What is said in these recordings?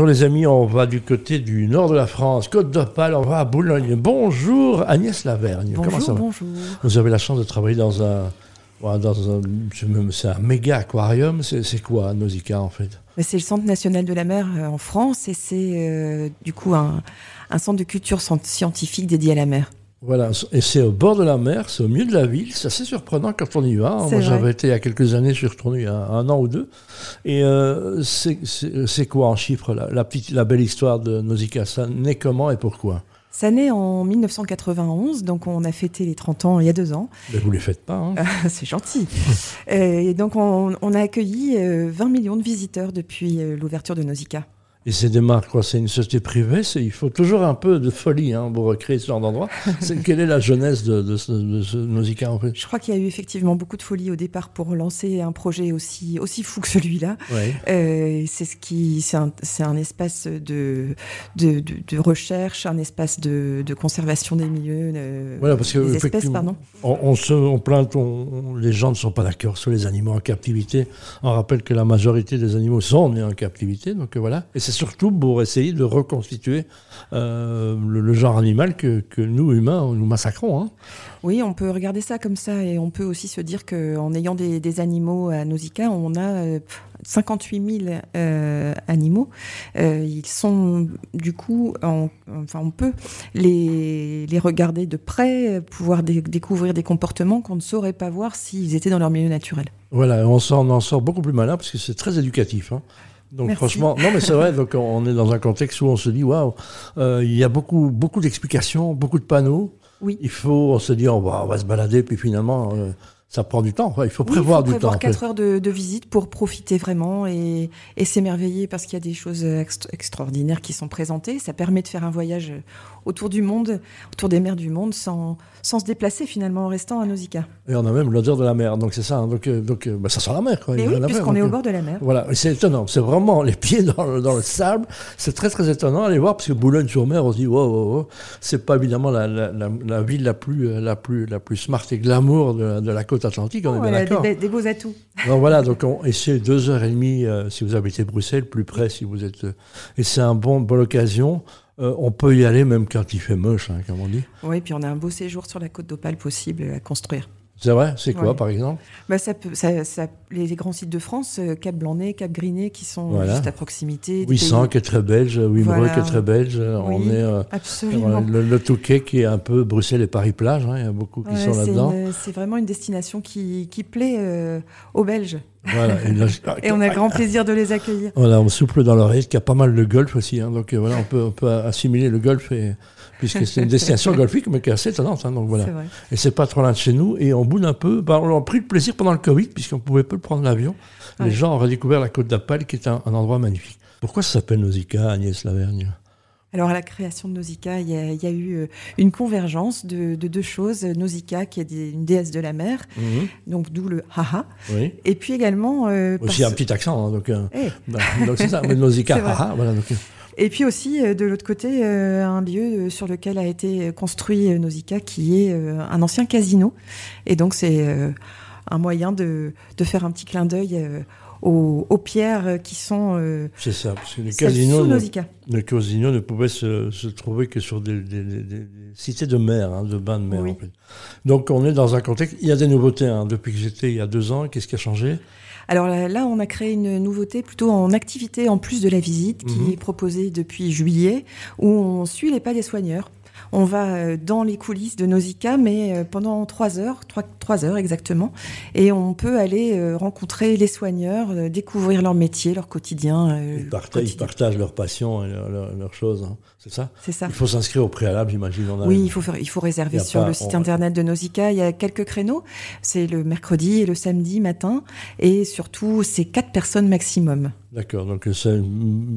Bonjour les amis, on va du côté du nord de la France, Côte d'Opale, on va à Boulogne. Bonjour Agnès Lavergne. Bonjour, Comment ça va bonjour. Vous avez la chance de travailler dans un, dans un, c'est un méga aquarium. C'est quoi Nausicaa en fait? C'est le Centre national de la mer euh, en France et c'est euh, du coup un, un centre de culture scien- scientifique dédié à la mer. Voilà, et c'est au bord de la mer, c'est au milieu de la ville. C'est assez surprenant quand on y va. C'est Moi, j'avais été il y a quelques années, je suis retourné il y a un an ou deux. Et euh, c'est- quoi en chiffres la, la petite, la belle histoire de Nausicaa Ça naît comment et pourquoi? Ça naît en 1991, donc on a fêté les 30 ans il y a deux ans. Mais vous les faites pas. Hein c'est gentil. Euh, et donc on, on a accueilli euh, 20 millions de visiteurs depuis euh, l'ouverture de Nausicaa. Et c'est des marques, quoi. C'est une société privée. c'est- Il faut toujours un peu de folie hein, pour recréer ce genre d'endroit. C'est- Quelle est la jeunesse de, de ce, de ce Nausicaa en fait? Je crois qu'il y a eu effectivement beaucoup de folie au départ pour lancer un projet aussi, aussi fou que celui-là. Ouais. Euh, c'est ce qui, c'est un, c'est un espace de, de, de, de recherche, un espace de, de conservation des milieux, euh, Voilà, parce que des espèces, pardon. On, on se on plaint, on- les gens ne sont pas d'accord sur les animaux en captivité. On rappelle que la majorité des animaux sont nés en captivité, donc euh, voilà. Et c'est surtout pour essayer de reconstituer euh, le, le genre animal que, que nous, humains, nous massacrons. Hein. Oui, on peut regarder ça comme ça et on peut aussi se dire qu'en ayant des, des animaux à Nausicaa, on a euh, 58 000 euh, animaux. Euh, ils sont du coup, en- enfin, on peut les, les regarder de près, pouvoir dé- découvrir des comportements qu'on ne saurait pas voir s'ils étaient dans leur milieu naturel. Voilà, on, sort, on en sort beaucoup plus malin parce que c'est très éducatif. hein. Donc Merci. franchement, non mais c'est vrai, donc on est dans un contexte où on se dit, waouh, euh, il y a beaucoup, beaucoup d'explications, beaucoup de panneaux. Oui. Il faut, on se dit, on va, on va se balader, puis finalement, euh, ça prend du temps. Enfin, il faut Oui, prévoir il faut du prévoir temps. en fait. 4 heures de, de visite pour profiter vraiment et, et s'émerveiller parce qu'il y a des choses ext- extraordinaires qui sont présentées. Ça permet de faire un voyage autour du monde, autour des mers du monde, sans, sans se déplacer finalement en restant à Nausicaa. Et on a même l'odeur de la mer, donc c'est ça. hein. Donc, euh, donc euh, bah, ça sent la mer. Quoi. A oui, puisqu'on est au euh, bord de la mer. Voilà, c'est étonnant. C'est vraiment les pieds dans le, dans le sable. C'est très très étonnant. Allez voir parce que Boulogne-sur-Mer, on se dit wow, wow, wow. c'est pas évidemment la, la, la, la ville la plus euh, la plus la plus smart et glamour de, de la côte atlantique. On est bien des, d'accord. des beaux atouts. Donc voilà, donc on, et c'est deux heures et demie euh, si vous habitez Bruxelles, plus près si vous êtes. euh, et c'est un bon bonne occasion. Euh, on peut y aller même quand il fait moche, hein, comme on dit. Oui, puis on a un beau séjour sur la côte d'Opale possible à construire. C'est vrai? C'est quoi Ouais. par exemple? Bah, ça peut, ça, ça- les, grands sites de France, euh, Cap Blanc-Nez, Cap Griné, qui sont Voilà. juste à proximité. des Wissant pays- qui est très belge, Wimereux Voilà. qui est très belge. On est euh, Absolument. le, le Touquet qui est un peu Bruxelles et Paris-Plage. hein, il y a beaucoup qui Ouais, sont là-dedans. C'est vraiment une destination qui, qui plaît euh, aux Belges. Voilà, et, on a grand plaisir de les accueillir. Voilà, on souffle dans l'oreille qu'il y a pas mal de golf aussi. hein, donc euh, voilà, on peut, on peut assimiler le golf, et, puisque c'est une destination golfique, mais qui est assez étonnante. hein, donc voilà. Et c'est pas trop loin de chez nous. Et on boude un peu. Bah, on a pris le plaisir pendant le Covid, puisqu'on pouvait peu prendre l'avion. Les gens ont redécouvert la côte d'Apal, qui est un, un endroit magnifique. Pourquoi ça s'appelle Nausicaa, Agnès Lavergne? Alors, à la création de Nausicaa, il y a, il y a eu euh, une convergence de, de deux choses. Nausicaa, qui est des- une déesse de la mer, donc d'où le haha. Oui. Et puis également. euh, Aussi parce- un petit accent. hein, donc euh, Eh, bah, donc c'est ça. Mais Nausicaa, ah, ah, voilà. Donc, euh, Et puis aussi, de l'autre côté, un lieu sur lequel a été construit Nausicaa, qui est un ancien casino. Et donc, c'est un moyen de, de faire un petit clin d'œil aux, aux pierres qui sont euh, c'est ça. Parce que casinos, sous ne, casinos ne pouvaient se, se trouver que sur des, des- des- des- des cités de mer, hein, de bains de mer. Oui. En fait. Donc on est dans un contexte. Il y a des nouveautés. hein, depuis que j'étais il y a deux ans, qu'est-ce qui a changé? Alors là, là, on a créé une nouveauté plutôt en activité en plus de la visite qui Mhm. est proposée depuis juillet où on suit les pas des soigneurs. On va euh, dans les coulisses de Nausicaa, mais euh, pendant trois heures, trois, trois heures exactement, et on peut aller euh, rencontrer les soigneurs, découvrir leur métier, leur quotidien. ils, partagent, ils quotidien. partagent leur passion et leurs leur, leurs choses. hein. C'est ça C'est ça. Il faut s'inscrire au préalable, j'imagine. Oui, il faut, faire, il faut réserver sur pas- le site on- internet de Nausicaa. Il y a quelques créneaux. C'est le mercredi et le samedi matin. Et surtout, c'est quatre personnes maximum. D'accord. Donc c'est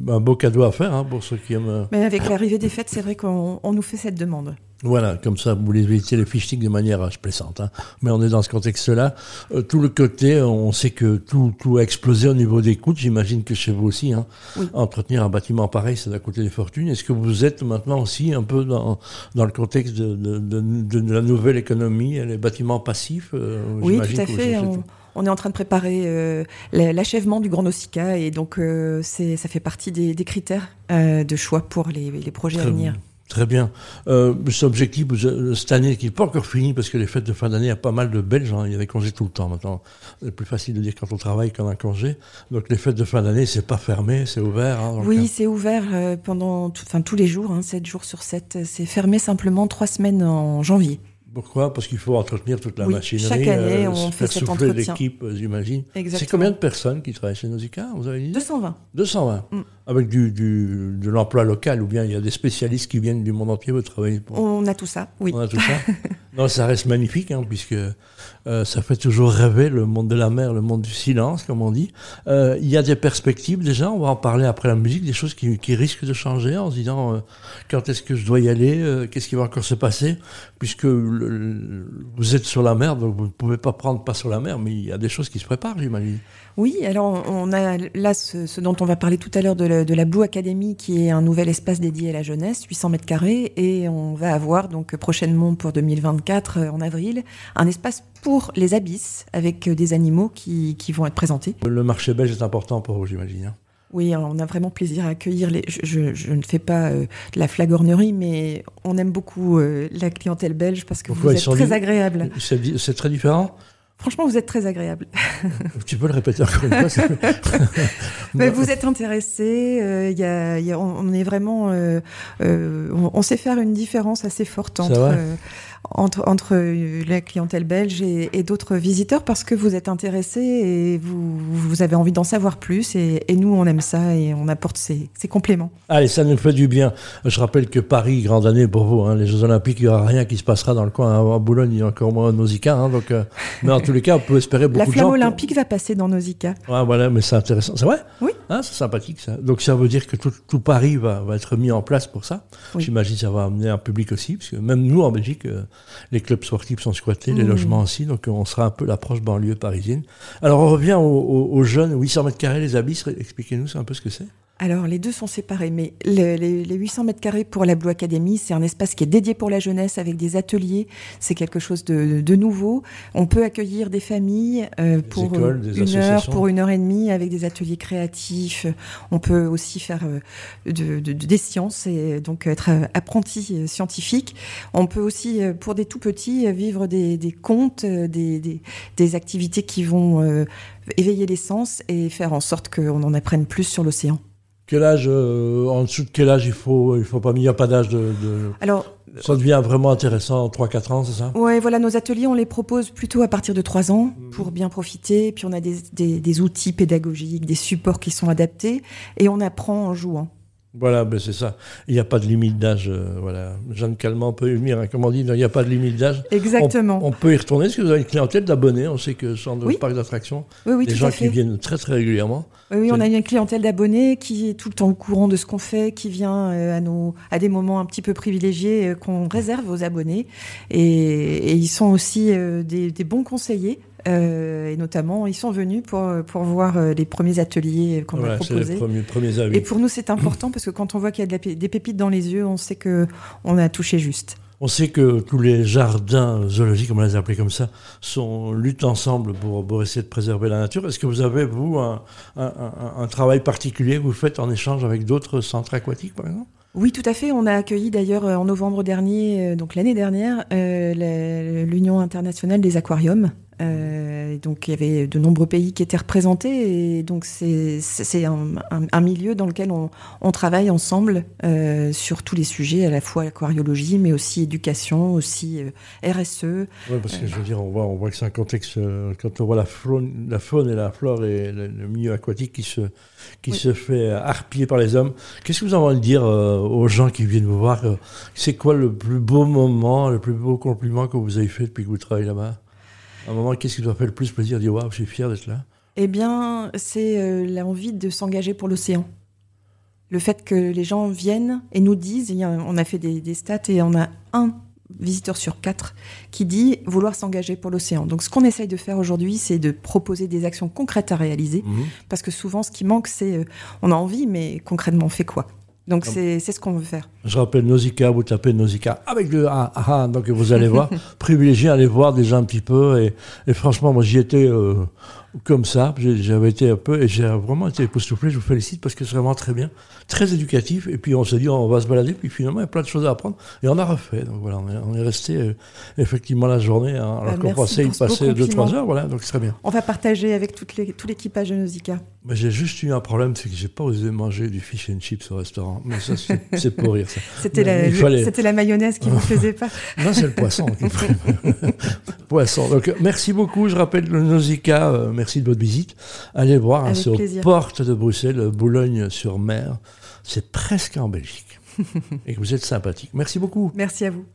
un beau cadeau à faire hein, pour ceux qui aiment. euh, Mais avec l'arrivée des fêtes, c'est vrai qu'on on nous fait cette demande. Voilà, comme ça, vous évitez les fichetiques de manière euh, plaisante. Hein. Mais on est dans ce contexte-là. Euh, tout le côté, on sait que tout, tout a explosé au niveau des coûts. J'imagine que chez vous aussi. Hein. Oui. Entretenir un bâtiment pareil, ça doit coûter des fortunes. Est-ce que vous êtes maintenant aussi un peu dans, dans le contexte de, de, de, de la nouvelle économie, les bâtiments passifs euh, Oui, tout à fait. On, On est en train de préparer l'achèvement du Grand Nausicaa et donc ça fait partie des, critères de choix pour les, projets à venir. Très bien. Euh, cet objectif, cette année, qui n'est pas encore fini, parce que les fêtes de fin d'année, il y a pas mal de Belges, hein, il y a des congés tout le temps maintenant. C'est plus facile de dire quand on travaille qu'en un congé. Donc les fêtes de fin d'année, c'est pas fermé, c'est ouvert. Hein, oui, euh, c'est ouvert euh, pendant enfin, tous les jours, hein, 7 jours sur 7. C'est fermé simplement 3 semaines en janvier. Pourquoi? Parce qu'il faut entretenir toute la oui, machinerie. Chaque année, on fait cet entretien. l'équipe, j'imagine. C'est combien de personnes qui travaillent chez Nausicaa, vous avez dit? 220. 220 avec du, du, de l'emploi local ou bien il y a des spécialistes qui viennent du monde entier vous travaillez pour... On a tout ça, oui. On a tout ça. non, ça reste magnifique hein, puisque euh, ça fait toujours rêver le monde de la mer, le monde du silence, comme on dit. Euh, il y a des perspectives déjà, on va en parler après la musique, des choses qui, qui risquent de changer en se disant euh, quand est-ce que je dois y aller, euh, qu'est-ce qui va encore se passer, puisque vous êtes sur la mer, donc vous ne pouvez pas prendre pas sur la mer, mais il y a des choses qui se préparent, j'imagine. Oui, alors on a là ce, dont on va parler tout à l'heure de, de, la Blue Academy, qui est un nouvel espace dédié à la jeunesse, 800 mètres carrés, et on va avoir donc prochainement pour 2024 euh, en avril un espace pour les abysses avec euh, des animaux qui, qui vont être présentés. Le marché belge est important pour vous, j'imagine. Hein. oui, on a vraiment plaisir à accueillir les. Je, je, ne fais pas euh, de la flagornerie, mais on aime beaucoup la clientèle belge parce que vous êtes très agréable. C'est très différent? Franchement, vous êtes très agréable. tu peux le répéter encore une fois Mais Vous êtes intéressé. Euh, y a, y a, on, est vraiment. Euh, euh, on, on, sait faire une différence assez forte entre entre, entre la clientèle belge et, et d'autres visiteurs parce que vous êtes intéressé et vous, vous avez envie d'en savoir plus. Et, et, nous, on aime ça et on apporte ces, ces, compléments. Allez, ça nous fait du bien. Je rappelle que Paris, grande année pour vous. Hein, les Jeux Olympiques, il n'y aura rien qui se passera dans le coin. À Boulogne, il y a encore moins Nausicaa. Hein, donc, euh, mais en tous les cas, on peut espérer beaucoup de gens. La flamme olympique va passer dans Nausicaa. Ouais, voilà, mais c'est intéressant. C'est vrai? Oui. Hein, c'est sympathique ça. Donc ça veut dire que tout, tout Paris va, va, être mis en place pour ça. J'imagine que ça va amener un public aussi, parce que même nous en Belgique, euh, les clubs sportifs sont squattés, les mmh. logements aussi, donc on sera un peu l'approche banlieue parisienne. Alors on revient aux, aux, jeunes, 800 mètres carrés, les abysses, expliquez-nous un peu ce que c'est. Alors, les deux sont séparés, mais les, les, 800 mètres carrés pour la Blue Academy, c'est un espace qui est dédié pour la jeunesse avec des ateliers. C'est quelque chose de, de, nouveau. On peut accueillir des familles euh, pour une heure, pour une heure et demie avec des ateliers créatifs. On peut aussi faire euh, de, de, des sciences et donc être apprenti euh, scientifique. On peut aussi, pour des tout petits, vivre des, des contes, des, des, des, activités qui vont éveiller les sens et faire en sorte qu'on en apprenne plus sur l'océan. Quel âge, euh, en dessous de quel âge il faut, il faut pas, il n'y a pas d'âge de, de, Alors, ça devient vraiment intéressant, 3-4 ans, c'est ça? Ouais, voilà, nos ateliers, on les propose plutôt à partir de 3 ans pour bien profiter. Puis on a des, des, des outils pédagogiques, des supports qui sont adaptés et on apprend en jouant. Voilà, ben c'est ça. Il n'y a pas de limite d'âge. Euh, voilà. Jeanne Calment peut y venir. Hein, comme on dit, il n'y a pas de limite d'âge. Exactement. On, peut y retourner. Est-ce que vous avez une clientèle d'abonnés On sait que sur le parc d'attractions, oui, oui, des gens qui viennent très très régulièrement. Oui, oui on a une clientèle d'abonnés qui est tout le temps au courant de ce qu'on fait, qui vient euh, à, nos, à des moments un petit peu privilégiés euh, qu'on réserve aux abonnés. Et, et ils sont aussi des, des bons conseillers euh, et notamment, ils sont venus pour, pour voir euh, les premiers ateliers qu'on a proposés. Les premiers, avis. Et pour nous, c'est important parce que quand on voit qu'il y a des pépites dans les yeux, on sait que on a touché juste. On sait que tous les jardins zoologiques, comme on les appelle comme ça, sont luttent ensemble pour, pour, essayer de préserver la nature. Est-ce que vous avez, vous, un, un, un, travail particulier que vous faites en échange avec d'autres centres aquatiques, par exemple? Oui, tout à fait. On a accueilli d'ailleurs en novembre dernier, donc l'année dernière, euh, l'Union internationale des aquariums, euh, donc il y avait de nombreux pays qui étaient représentés et donc c'est un, un, un, milieu dans lequel on, on travaille ensemble euh, sur tous les sujets, à la fois aquariologie, mais aussi éducation, aussi euh, RSE. Oui, parce que je veux dire, on voit, on voit que c'est un contexte, euh, quand on voit la faune, la faune et la flore et le, milieu aquatique qui se, qui oui. se fait harpiller par les hommes. Qu'est-ce que vous en de dire euh, aux gens qui viennent vous voir C'est quoi le plus beau moment, le plus beau compliment que vous avez fait depuis que vous travaillez là-bas? À un moment, qu'est-ce qui doit faire le plus plaisir? Dire waouh, je suis fier d'être là Eh bien, c'est euh, l'envie de s'engager pour l'océan. Le fait que les gens viennent et nous disent, on a fait des, des, stats et on a un visiteur sur quatre qui dit vouloir s'engager pour l'océan. Donc ce qu'on essaye de faire aujourd'hui, c'est de proposer des actions concrètes à réaliser, mmh. parce que souvent ce qui manque, c'est euh, on a envie, mais concrètement on fait quoi? Donc c'est ce qu'on veut faire. Je rappelle Nausicaa, vous tapez Nausicaa avec le A, ah, donc vous allez voir, privilégier aller voir déjà un petit peu. Et, et franchement, moi j'y étais euh, comme ça, j'avais été un peu, et j'ai vraiment été époustouflé, je vous félicite parce que c'est vraiment très bien, très éducatif. Et puis on s'est dit, on va se balader, puis finalement il y a plein de choses à apprendre. Et on a refait. Donc voilà, on est, resté euh, effectivement la journée, hein, alors bah, qu'on pensait y passer 2-3 heures, voilà, donc c'est très bien. On va partager avec toute les, tout l'équipage de Nausicaa. J'ai juste eu un problème, c'est que j'ai pas osé manger du fish and chips au restaurant. Mais ça, c'est pour rire. C'était la, la, mayonnaise qui ne vous plaisait pas. non, c'est le poisson. poisson. Donc, merci beaucoup. Je rappelle le Nausicaa. Euh, merci de votre visite. Allez voir, hein, c'est aux portes de Bruxelles, Boulogne-sur-Mer. C'est presque en Belgique. Et vous êtes sympathique. Merci beaucoup. Merci à vous.